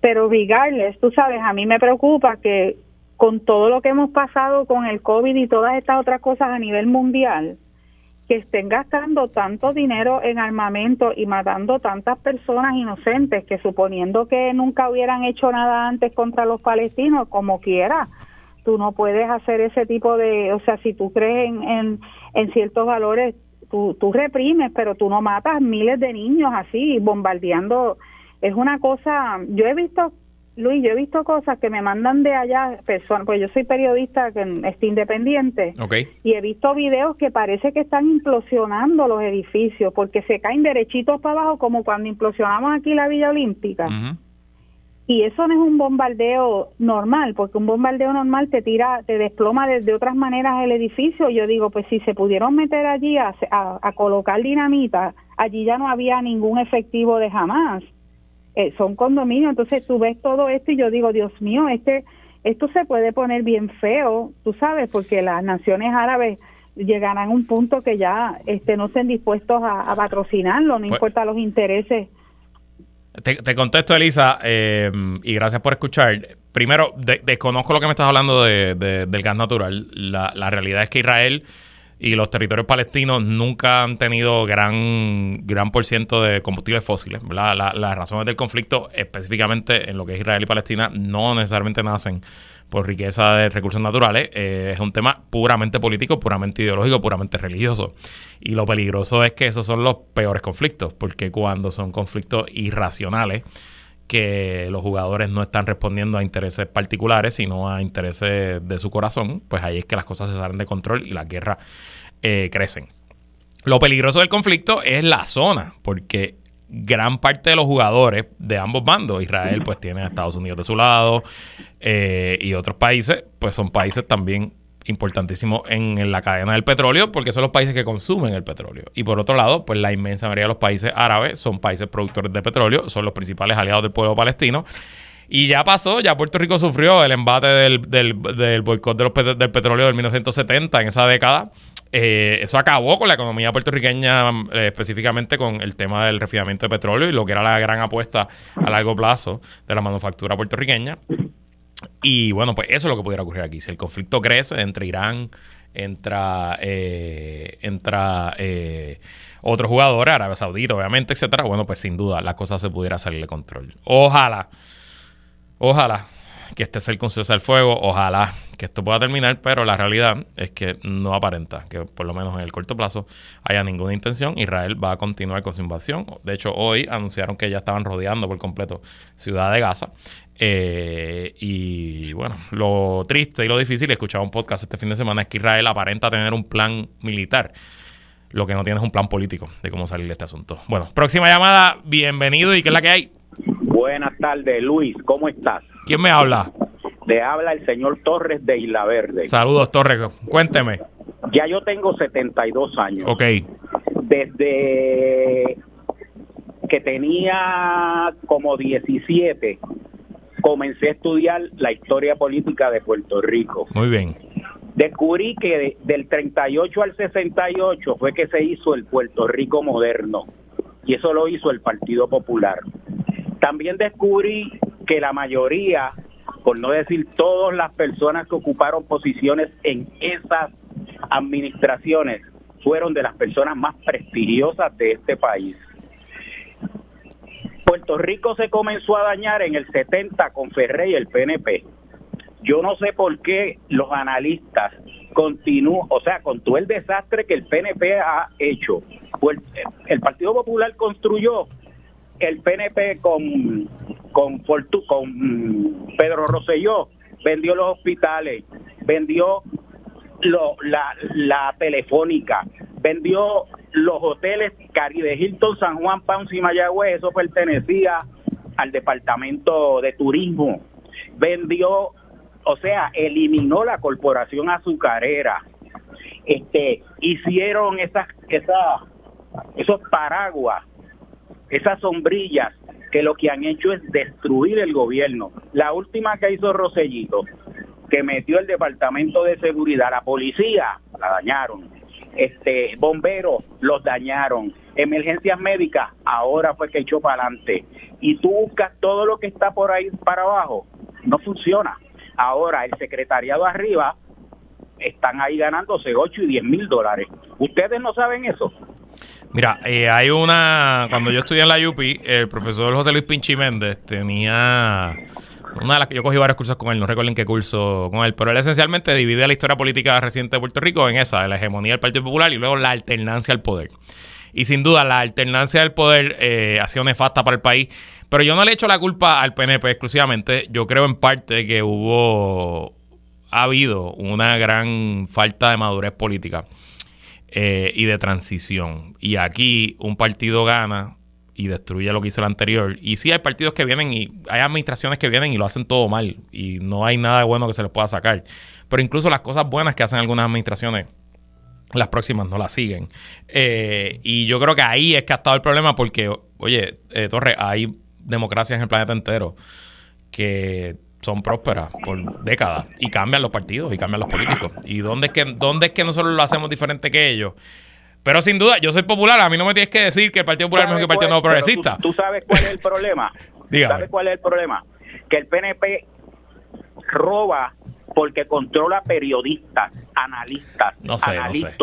pero regardless, tú sabes, a mí me preocupa que con todo lo que hemos pasado con el COVID y todas estas otras cosas a nivel mundial, que estén gastando tanto dinero en armamento y matando tantas personas inocentes que suponiendo que nunca hubieran hecho nada antes contra los palestinos, como quiera, tú no puedes hacer ese tipo de, o sea, si tú crees en, en, ciertos valores, tú, tú reprimes, pero tú no matas miles de niños así, bombardeando. Es una cosa, yo he visto Luis, yo he visto cosas que me mandan de allá personas, pues yo soy periodista que estoy independiente y he visto videos que parece que están implosionando los edificios porque se caen derechitos para abajo como cuando implosionamos aquí la Villa Olímpica. Y eso no es un bombardeo normal, porque un bombardeo normal te tira, te desploma de, otras maneras el edificio. Yo digo, pues si se pudieron meter allí a, a colocar dinamita, allí ya no había ningún efectivo de jamás eh, son condominios, entonces tú ves todo esto y yo digo, Dios mío, este esto se puede poner bien feo, tú sabes, porque las naciones árabes llegarán a un punto que ya este, no estén dispuestos a, patrocinarlo, no pues importa los intereses. Te, contesto, Elisa, eh, y gracias por escuchar. Primero, desconozco lo que me estás hablando de, del gas natural. La, la realidad es que Israel y los territorios palestinos nunca han tenido gran, gran por ciento de combustibles fósiles. las razones del conflicto, específicamente en lo que es Israel y Palestina, no necesariamente nacen por riqueza de recursos naturales. Eh, es un tema puramente político, puramente ideológico, puramente religioso. Y lo peligroso es que esos son los peores conflictos, porque cuando son conflictos irracionales, que los jugadores no están respondiendo a intereses particulares, sino a intereses de su corazón, pues ahí es que las cosas se salen de control y las guerras eh, crecen. Lo peligroso del conflicto es la zona, porque gran parte de los jugadores de ambos bandos, Israel pues tiene a Estados Unidos de su lado eh, y otros países, pues son países también importantísimo en, la cadena del petróleo porque son los países que consumen el petróleo. Y por otro lado, pues la inmensa mayoría de los países árabes son países productores de petróleo, son los principales aliados del pueblo palestino. Y ya pasó, ya Puerto Rico sufrió el embate del, del, boicot del petróleo del 1970 en esa década. Eh, eso acabó con la economía puertorriqueña, eh, específicamente con el tema del refinamiento de petróleo y lo que era la gran apuesta a largo plazo de la manufactura puertorriqueña. Y bueno, pues eso es lo que pudiera ocurrir aquí. Si el conflicto crece entre Irán, entra, eh, entra eh, otro jugador, Arabia Saudita, obviamente, etcétera, bueno, pues sin duda las cosas se pudiera salir de control. Ojalá, ojalá que este sea el conceso del fuego, ojalá que esto pueda terminar, pero la realidad es que no aparenta que por lo menos en el corto plazo haya ninguna intención. Israel va a continuar con su invasión. De hecho, hoy anunciaron que ya estaban rodeando por completo Ciudad de Gaza. Eh, y bueno, lo triste y lo difícil, escuchaba un podcast este fin de semana, es que Israel aparenta tener un plan militar. Lo que no tiene es un plan político de cómo salir de este asunto. Bueno, próxima llamada, bienvenido y ¿qué es la que hay? Buenas tardes, Luis, ¿cómo estás? ¿Quién me habla? Le habla el señor Torres de Isla Verde. Saludos, Torres, cuénteme. Ya yo tengo 72 años. Ok. Desde que tenía como 17 comencé a estudiar la historia política de Puerto Rico. Muy bien. Descubrí que del 38 al 68 fue que se hizo el Puerto Rico moderno y eso lo hizo el Partido Popular. También descubrí que la mayoría, por no decir todas las personas que ocuparon posiciones en esas administraciones, fueron de las personas más prestigiosas de este país. Puerto Rico se comenzó a dañar en el 70 con Ferrey y el PNP. Yo no sé por qué los analistas continúan, o sea, con todo el desastre que el PNP ha hecho, pues, el Partido Popular construyó el PNP con con, con Pedro Rosselló, vendió los hospitales, vendió la, la telefónica, vendió los hoteles Caribe Hilton, San Juan, Ponce y Mayagüez, eso pertenecía al departamento de turismo. Vendió, o sea, eliminó la corporación azucarera. Este, hicieron esas, esas, esos paraguas, esas sombrillas que lo que han hecho es destruir el gobierno. La última que hizo Rosellito, que metió el departamento de seguridad, la policía, la dañaron este bomberos los dañaron, emergencias médicas, ahora fue que echó para adelante. Y tú buscas todo lo que está por ahí para abajo, no funciona. Ahora el secretariado arriba están ahí ganándose 8 y 10 mil dólares. ¿Ustedes no saben eso? Mira, eh, hay una. Cuando yo estudié en la UPI, el profesor José Luis Pinchi Méndez tenía. Una de las yo cogí varios cursos con él, no recuerdo en qué curso con él, pero él esencialmente divide la historia política reciente de Puerto Rico en esa, la hegemonía del Partido Popular y luego la alternancia al poder. Y sin duda, la alternancia del poder eh, ha sido nefasta para el país. Pero yo no le echo la culpa al PNP exclusivamente. Yo creo en parte que hubo. Ha habido una gran falta de madurez política eh, y de transición. Y aquí un partido gana y destruye lo que hizo el anterior. Y sí hay partidos que vienen y hay administraciones que vienen y lo hacen todo mal. Y no hay nada bueno que se les pueda sacar. Pero incluso las cosas buenas que hacen algunas administraciones las próximas no las siguen. Eh, y yo creo que ahí es que ha estado el problema porque, oye, eh, Torre, hay democracias en el planeta entero que son prósperas por décadas y cambian los partidos y cambian los políticos. ¿Y dónde es que, dónde es que nosotros lo hacemos diferente que ellos? Pero sin duda, yo soy popular, a mí no me tienes que decir que el Partido Popular es mejor que el Partido Nuevo Progresista. Tú, sabes cuál es el problema? ¿Sabes cuál es el problema? Que el PNP roba porque controla periodistas, analistas, no sé, analistas.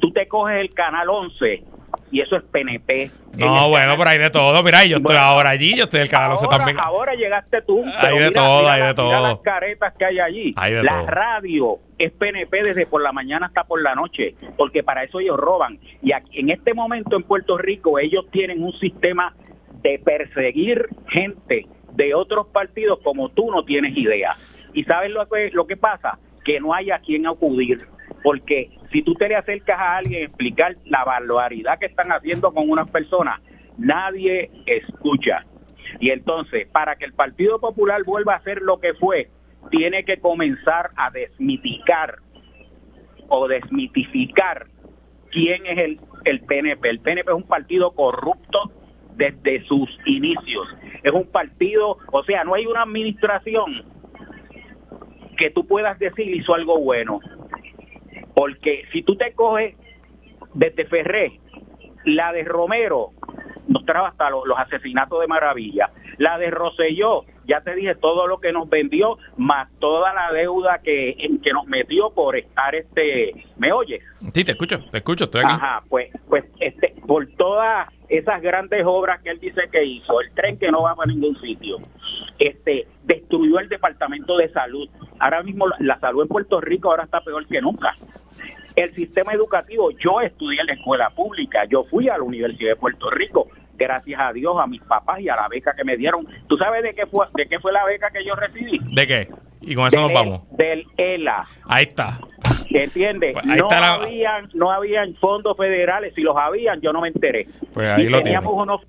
Tú te coges el canal 11 y eso es PNP. No, bueno, pero hay de todo. Mira, yo estoy ahora allí, yo estoy el canal 11 también. Ahora llegaste tú. Hay de todo, hay de todo. las caretas que hay allí. la radio es PNP desde por la mañana hasta por la noche, porque para eso ellos roban. Y aquí, en este momento en Puerto Rico ellos tienen un sistema de perseguir gente de otros partidos como tú no tienes idea. ¿Y sabes lo que, lo que pasa? Que no hay a quien acudir. Porque si tú te le acercas a alguien a explicar la barbaridad que están haciendo con unas personas, nadie escucha. Y entonces, para que el Partido Popular vuelva a ser lo que fue, tiene que comenzar a desmiticar o desmitificar quién es el, el PNP. El PNP es un partido corrupto desde sus inicios. Es un partido, o sea, no hay una administración que tú puedas decir hizo algo bueno. Porque si tú te coges desde Ferré, la de Romero nos trajo hasta los, asesinatos de Maravilla. La de Roselló, ya te dije todo lo que nos vendió, más toda la deuda que, que nos metió por estar este. ¿Me oyes? Sí, te escucho, te escucho, estoy aquí. Ajá, pues, pues este, por todas esas grandes obras que él dice que hizo, el tren que no va para ningún sitio, este, destruyó el departamento de salud. Ahora mismo la salud en Puerto Rico ahora está peor que nunca el sistema educativo, yo estudié en la escuela pública, yo fui a la Universidad de Puerto Rico, gracias a Dios, a mis papás y a la beca que me dieron. ¿Tú sabes de qué fue, de qué fue la beca que yo recibí? ¿De qué? Y con eso nos vamos. Del ELA. Ahí está. ¿Entiendes? Pues no, habían, no habían fondos federales. Si los habían, yo no me enteré. Pues ahí lo teníamos unos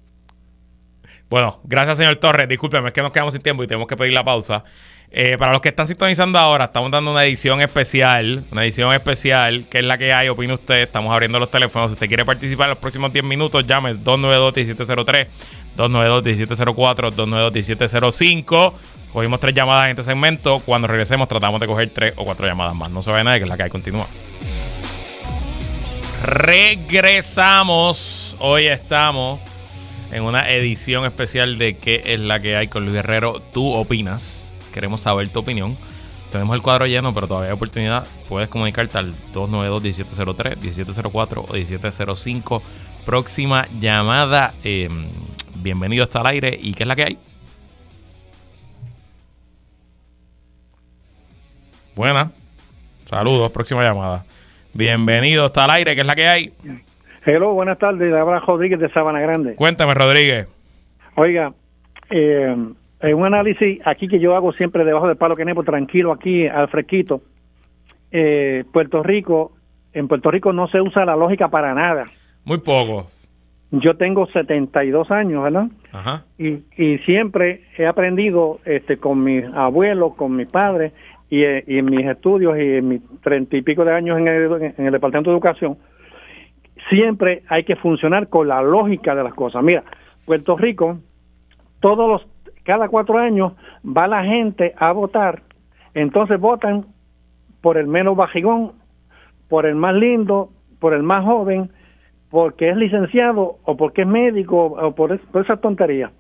bueno, gracias, señor Torres. Discúlpeme, es que nos quedamos sin tiempo y tenemos que pedir la pausa. Eh, para los que están sintonizando ahora, estamos dando una edición especial, una edición especial, que es la que hay, opina usted. Estamos abriendo los teléfonos. Si usted quiere participar en los próximos 10 minutos, llame 292-1703, 292-1704, 292-1705. Cogimos tres llamadas en este segmento. Cuando regresemos, tratamos de coger tres o cuatro llamadas más. No se vaya nadie, que es la que hay. Continúa. Regresamos. Hoy estamos en una edición especial de ¿Qué es la que hay con Luis Guerrero? ¿Tú opinas? Queremos saber tu opinión. Tenemos el cuadro lleno, pero todavía hay oportunidad. Puedes comunicarte al 292-1703, 1704 o 1705. Próxima llamada. Em, bienvenido hasta el aire. ¿Y qué es la que hay? Buena. Saludos. Próxima llamada. Bienvenido hasta el aire. ¿Qué es la que hay? Hello, buenas tardes. Habla Rodríguez de Sabana Grande. Cuéntame, Rodríguez. Oiga, eh, en un análisis aquí que yo hago siempre debajo del palo que nepo, tranquilo aquí al fresquito, eh, Puerto Rico, en Puerto Rico no se usa la lógica para nada. Muy poco. Yo tengo 72 años, ¿verdad? Ajá. Y, y siempre he aprendido este, con mis abuelos, con mis padres y, eh, y en mis estudios y en mis treinta y pico de años en el, en el Departamento de Educación, siempre hay que funcionar con la lógica de las cosas. Mira, Puerto Rico, todos los, cada cuatro años va la gente a votar, entonces votan por el menos bajigón, por el más lindo, por el más joven, porque es licenciado o porque es médico o por, por esa tontería.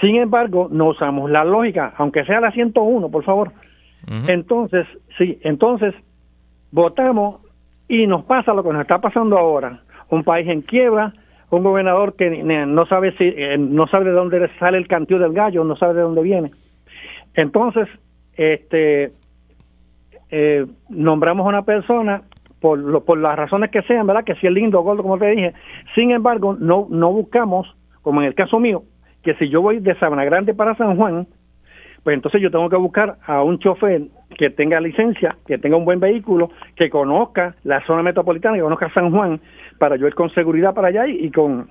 Sin embargo, no usamos la lógica, aunque sea la 101, por favor. Entonces, sí, entonces votamos y nos pasa lo que nos está pasando ahora. Un país en quiebra, un gobernador que no sabe si eh, no sabe de dónde sale el cantío del gallo, no sabe de dónde viene. Entonces, este eh, nombramos a una persona por, lo, por las razones que sean, ¿verdad? Que si es lindo o gordo, como te dije. Sin embargo, no, no buscamos, como en el caso mío, que si yo voy de Sabana Grande para San Juan, pues entonces yo tengo que buscar a un chofer que tenga licencia, que tenga un buen vehículo, que conozca la zona metropolitana, que conozca San Juan, para yo ir con seguridad para allá y, con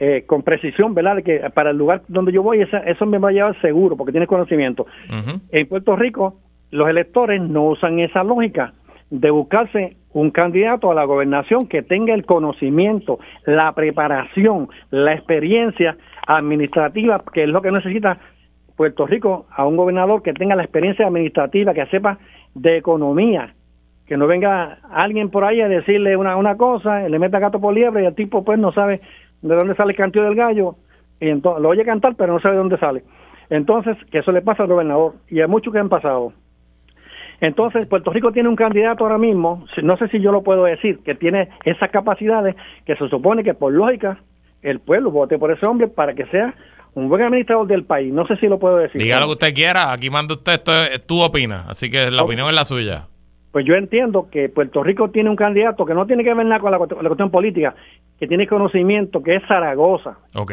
eh, con precisión, ¿verdad? que para el lugar donde yo voy, eso me va a llevar seguro, porque tiene conocimiento. En Puerto Rico, los electores no usan esa lógica de buscarse un candidato a la gobernación que tenga el conocimiento, la preparación, la experiencia administrativa, que es lo que necesita Puerto Rico, a un gobernador que tenga la experiencia administrativa, que sepa de economía, que no venga alguien por ahí a decirle una, una cosa, le meta gato por liebre y el tipo pues no sabe de dónde sale el canto del gallo, y entonces lo oye cantar pero no sabe de dónde sale. Entonces, que eso le pasa al gobernador, y hay muchos que han pasado. Entonces, Puerto Rico tiene un candidato ahora mismo, no sé si yo lo puedo decir, que tiene esas capacidades que se supone que por lógica el pueblo vote por ese hombre para que sea un buen administrador del país. No sé si lo puedo decir. Diga lo que usted quiera, aquí manda usted, esto es, tú opina, así que la opinión es la suya. Pues yo entiendo que Puerto Rico tiene un candidato que no tiene que ver nada con la, cuestión política, que tiene conocimiento, que es Zaragoza. Ok.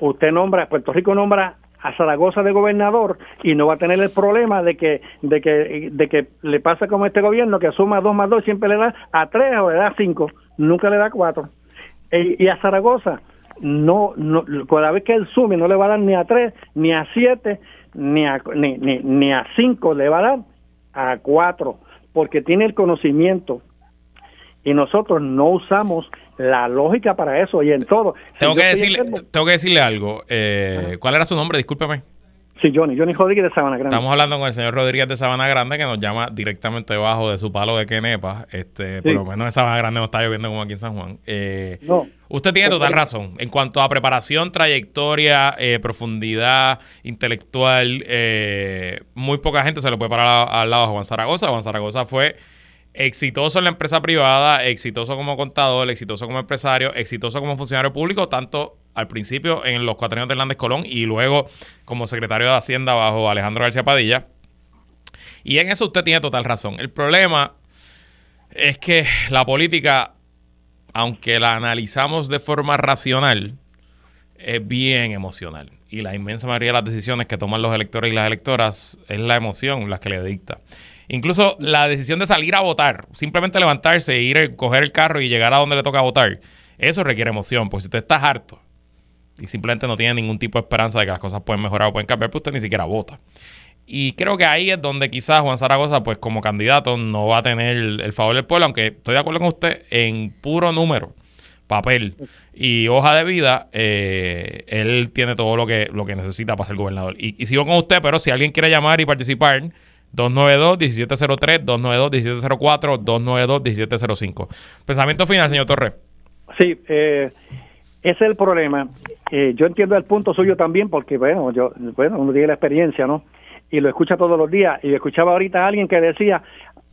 Usted nombra, Puerto Rico nombra a Zaragoza de gobernador y no va a tener el problema de que de que de que le pasa como este gobierno que suma dos más dos siempre le da a tres o le da cinco nunca le da cuatro e, y a Zaragoza no, no cada vez que él sume no le va a dar ni a tres ni a siete ni a ni, ni, ni a cinco le va a dar a cuatro porque tiene el conocimiento y nosotros no usamos la lógica para eso y en todo. Tengo, que, decirle, tengo que decirle algo. Eh, ¿Cuál era su nombre? Discúlpeme. Sí, Johnny, Johnny Rodríguez de Sabana Grande. Estamos hablando con el señor Rodríguez de Sabana Grande que nos llama directamente debajo de su palo de Quenepa. Este, Por lo menos en Sabana Grande no está lloviendo como aquí en San Juan. Eh, no. Usted tiene total razón. En cuanto a preparación, trayectoria, eh, profundidad intelectual, muy poca gente se le puede parar al lado de Juan Zaragoza. Juan Zaragoza fue exitoso en la empresa privada, exitoso como contador, exitoso como empresario, exitoso como funcionario público, tanto al principio en los cuatro años de Hernández Colón y luego como secretario de Hacienda bajo Alejandro García Padilla. Y en eso usted tiene total razón. El problema es que la política, aunque la analizamos de forma racional, es bien emocional. Y la inmensa mayoría de las decisiones que toman los electores y las electoras es la emoción las que le dicta. Incluso la decisión de salir a votar, simplemente levantarse, ir, coger el carro y llegar a donde le toca votar, eso requiere emoción, porque si usted está harto y simplemente no tiene ningún tipo de esperanza de que las cosas pueden mejorar o pueden cambiar, pues usted ni siquiera vota. Y creo que ahí es donde quizás Juan Zaragoza, pues como candidato, no va a tener el favor del pueblo, aunque estoy de acuerdo con usted, en puro número, papel y hoja de vida, eh, él tiene todo lo que, lo que necesita para ser gobernador. Y, y sigo con usted, pero si alguien quiere llamar y participar, 292-1703, 292-1704, 292-1705. Pensamiento final, señor Torres. Sí, eh, ese es el problema. Eh, yo entiendo el punto suyo también, porque, bueno, yo, bueno, uno tiene la experiencia, ¿no? Y lo escucha todos los días. Y escuchaba ahorita a alguien que decía,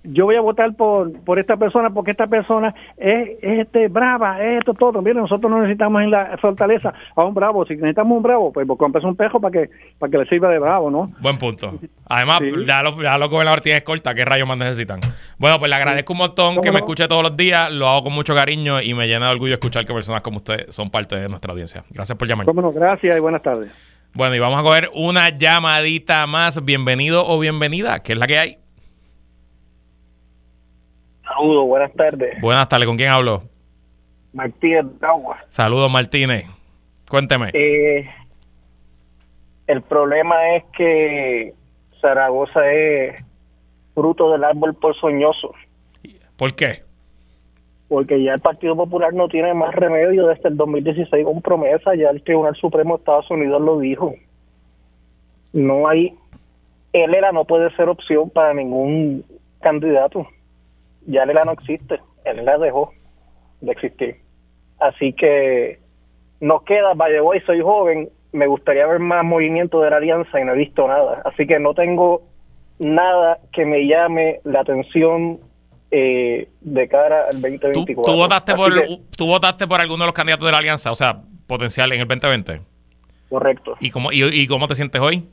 yo voy a votar por, por esta persona porque esta persona es, este brava, es esto todo. Miren, nosotros no necesitamos en la fortaleza a un bravo. Si necesitamos un bravo, pues compres un pejo para que para que le sirva de bravo, ¿no? Buen punto. Además, ya, los, ya los gobernadores tienen escolta, ¿qué rayos más necesitan? Bueno, pues le agradezco un montón que me escuche todos los días, lo hago con mucho cariño y me llena de orgullo escuchar que personas como usted son parte de nuestra audiencia. Gracias por llamar. Bueno, gracias y buenas tardes. Bueno, y vamos a coger una llamadita más. Bienvenido o bienvenida, que es la que hay. Saludos, buenas tardes. Buenas tardes, ¿con quién hablo? Martínez Agua. Saludos, Martínez. Cuénteme. Eh, el problema es que Zaragoza es fruto del árbol porzoñoso. ¿Por qué? Porque ya el Partido Popular no tiene más remedio desde el 2016 con promesa, ya el Tribunal Supremo de Estados Unidos lo dijo. No hay, él era no puede ser opción para ningún candidato ya Lela no existe. el ELA dejó de existir. Así que nos queda, way, soy joven, me gustaría ver más movimiento de la alianza y no he visto nada. Así que no tengo nada que me llame la atención eh, de cara al 2024. ¿Tú, votaste por, ¿Tú votaste por alguno de los candidatos de la alianza, o sea, potencial en el 2020? Correcto. ¿Y cómo, y, cómo te sientes hoy?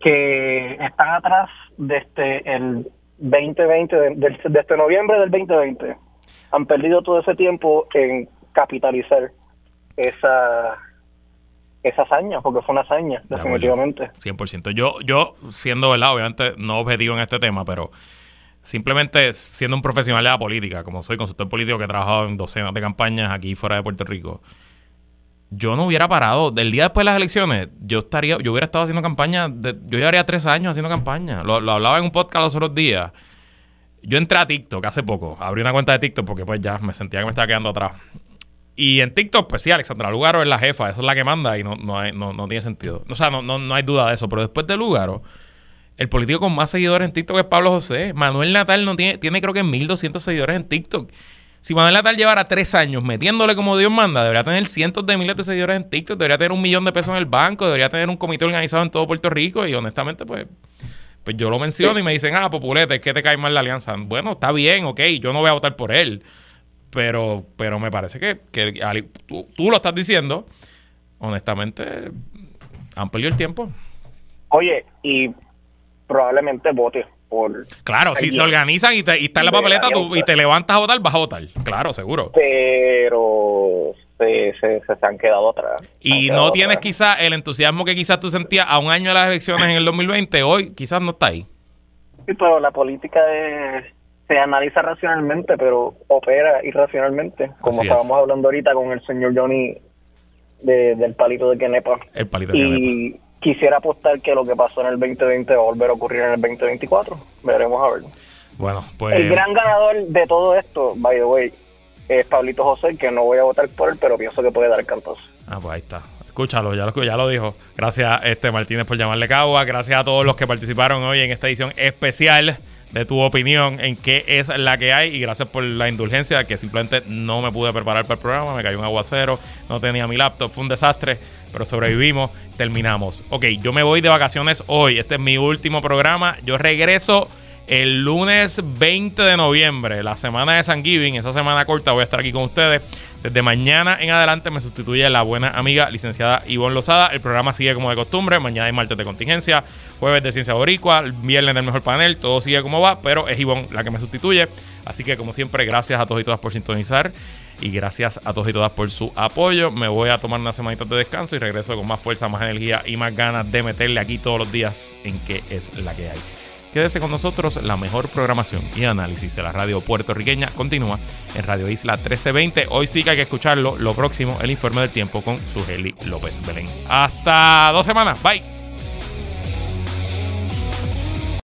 Que están atrás desde el 2020, desde noviembre del 2020. Han perdido todo ese tiempo en capitalizar esa esa hazaña, porque fue una hazaña, definitivamente. 100%. Yo, yo siendo, ¿verdad? Obviamente no objetivo en este tema, pero simplemente siendo un profesional de la política, como soy consultor político que he trabajado en docenas de campañas aquí fuera de Puerto Rico, yo no hubiera parado. Del día después de las elecciones, yo estaría, yo hubiera estado haciendo campaña, yo llevaría tres años haciendo campaña. Lo, lo, hablaba en un podcast los otros días. Yo entré a TikTok hace poco, abrí una cuenta de TikTok porque pues ya me sentía que me estaba quedando atrás. Y en TikTok, pues sí, Alexandra Lugaro es la jefa, eso es la que manda y no, no, no, no tiene sentido. O sea, no, no, no hay duda de eso, pero después de Lugaro el político con más seguidores en TikTok es Pablo José. Manuel Natal no tiene, tiene creo que 1.200 seguidores en TikTok. Si Manuel Natal llevara tres años metiéndole como Dios manda, debería tener cientos de miles de seguidores en TikTok, debería tener un millón de pesos en el banco, debería tener un comité organizado en todo Puerto Rico y honestamente pues, pues yo lo menciono y me dicen, ah, populete, es que te cae mal la alianza. Bueno, está bien, ok, yo no voy a votar por él, pero, pero me parece que, tú, tú lo estás diciendo, honestamente, han perdido el tiempo. Oye, y probablemente vote por... Claro, si se organizan y, te, y está en la papeleta tú, y te levantas a votar, vas a votar. Claro, seguro. Pero se, se, se, han quedado atrás. Y no tienes quizás el entusiasmo que quizás tú sentías a un año de las elecciones en el 2020, hoy quizás no está ahí. Sí, pero la política se analiza racionalmente, pero opera irracionalmente, como estábamos hablando ahorita con el señor Johnny del palito de Kenepa. El palito de y, quisiera apostar que lo que pasó en el 2020 va a volver a ocurrir en el 2024. Veremos a ver. Bueno, pues. El gran ganador de todo esto, by the way, es Pablito José, que no voy a votar por él, pero pienso que puede dar cantazo. Ah, pues ahí está. Escúchalo, ya lo, ya lo dijo. Gracias, este Martínez, por llamarle Cagua. Gracias a todos los que participaron hoy en esta edición especial de tu opinión en qué es la que hay y gracias por la indulgencia que simplemente no me pude preparar para el programa, me cayó un aguacero, no tenía mi laptop, fue un desastre, pero sobrevivimos, terminamos. Ok, yo me voy de vacaciones hoy, este es mi último programa, yo regreso el lunes 20 de noviembre, la semana de San Giving, esa semana corta voy a estar aquí con ustedes. Desde mañana en adelante me sustituye la buena amiga licenciada Ivonne Lozada. El programa sigue como de costumbre. Mañana hay martes de contingencia, jueves de ciencia boricua, viernes del mejor panel. Todo sigue como va, pero es Ivonne la que me sustituye. Así que como siempre, gracias a todos y todas por sintonizar. Y gracias a todos y todas por su apoyo. Me voy a tomar una semanita de descanso y regreso con más fuerza, más energía y más ganas de meterle aquí todos los días en qué es la que hay. Quédese con nosotros, la mejor programación y análisis de la radio puertorriqueña continúa en Radio Isla 1320. Hoy sí que hay que escucharlo. Lo próximo, el informe del tiempo con Sugeli López Belén. Hasta dos semanas. Bye.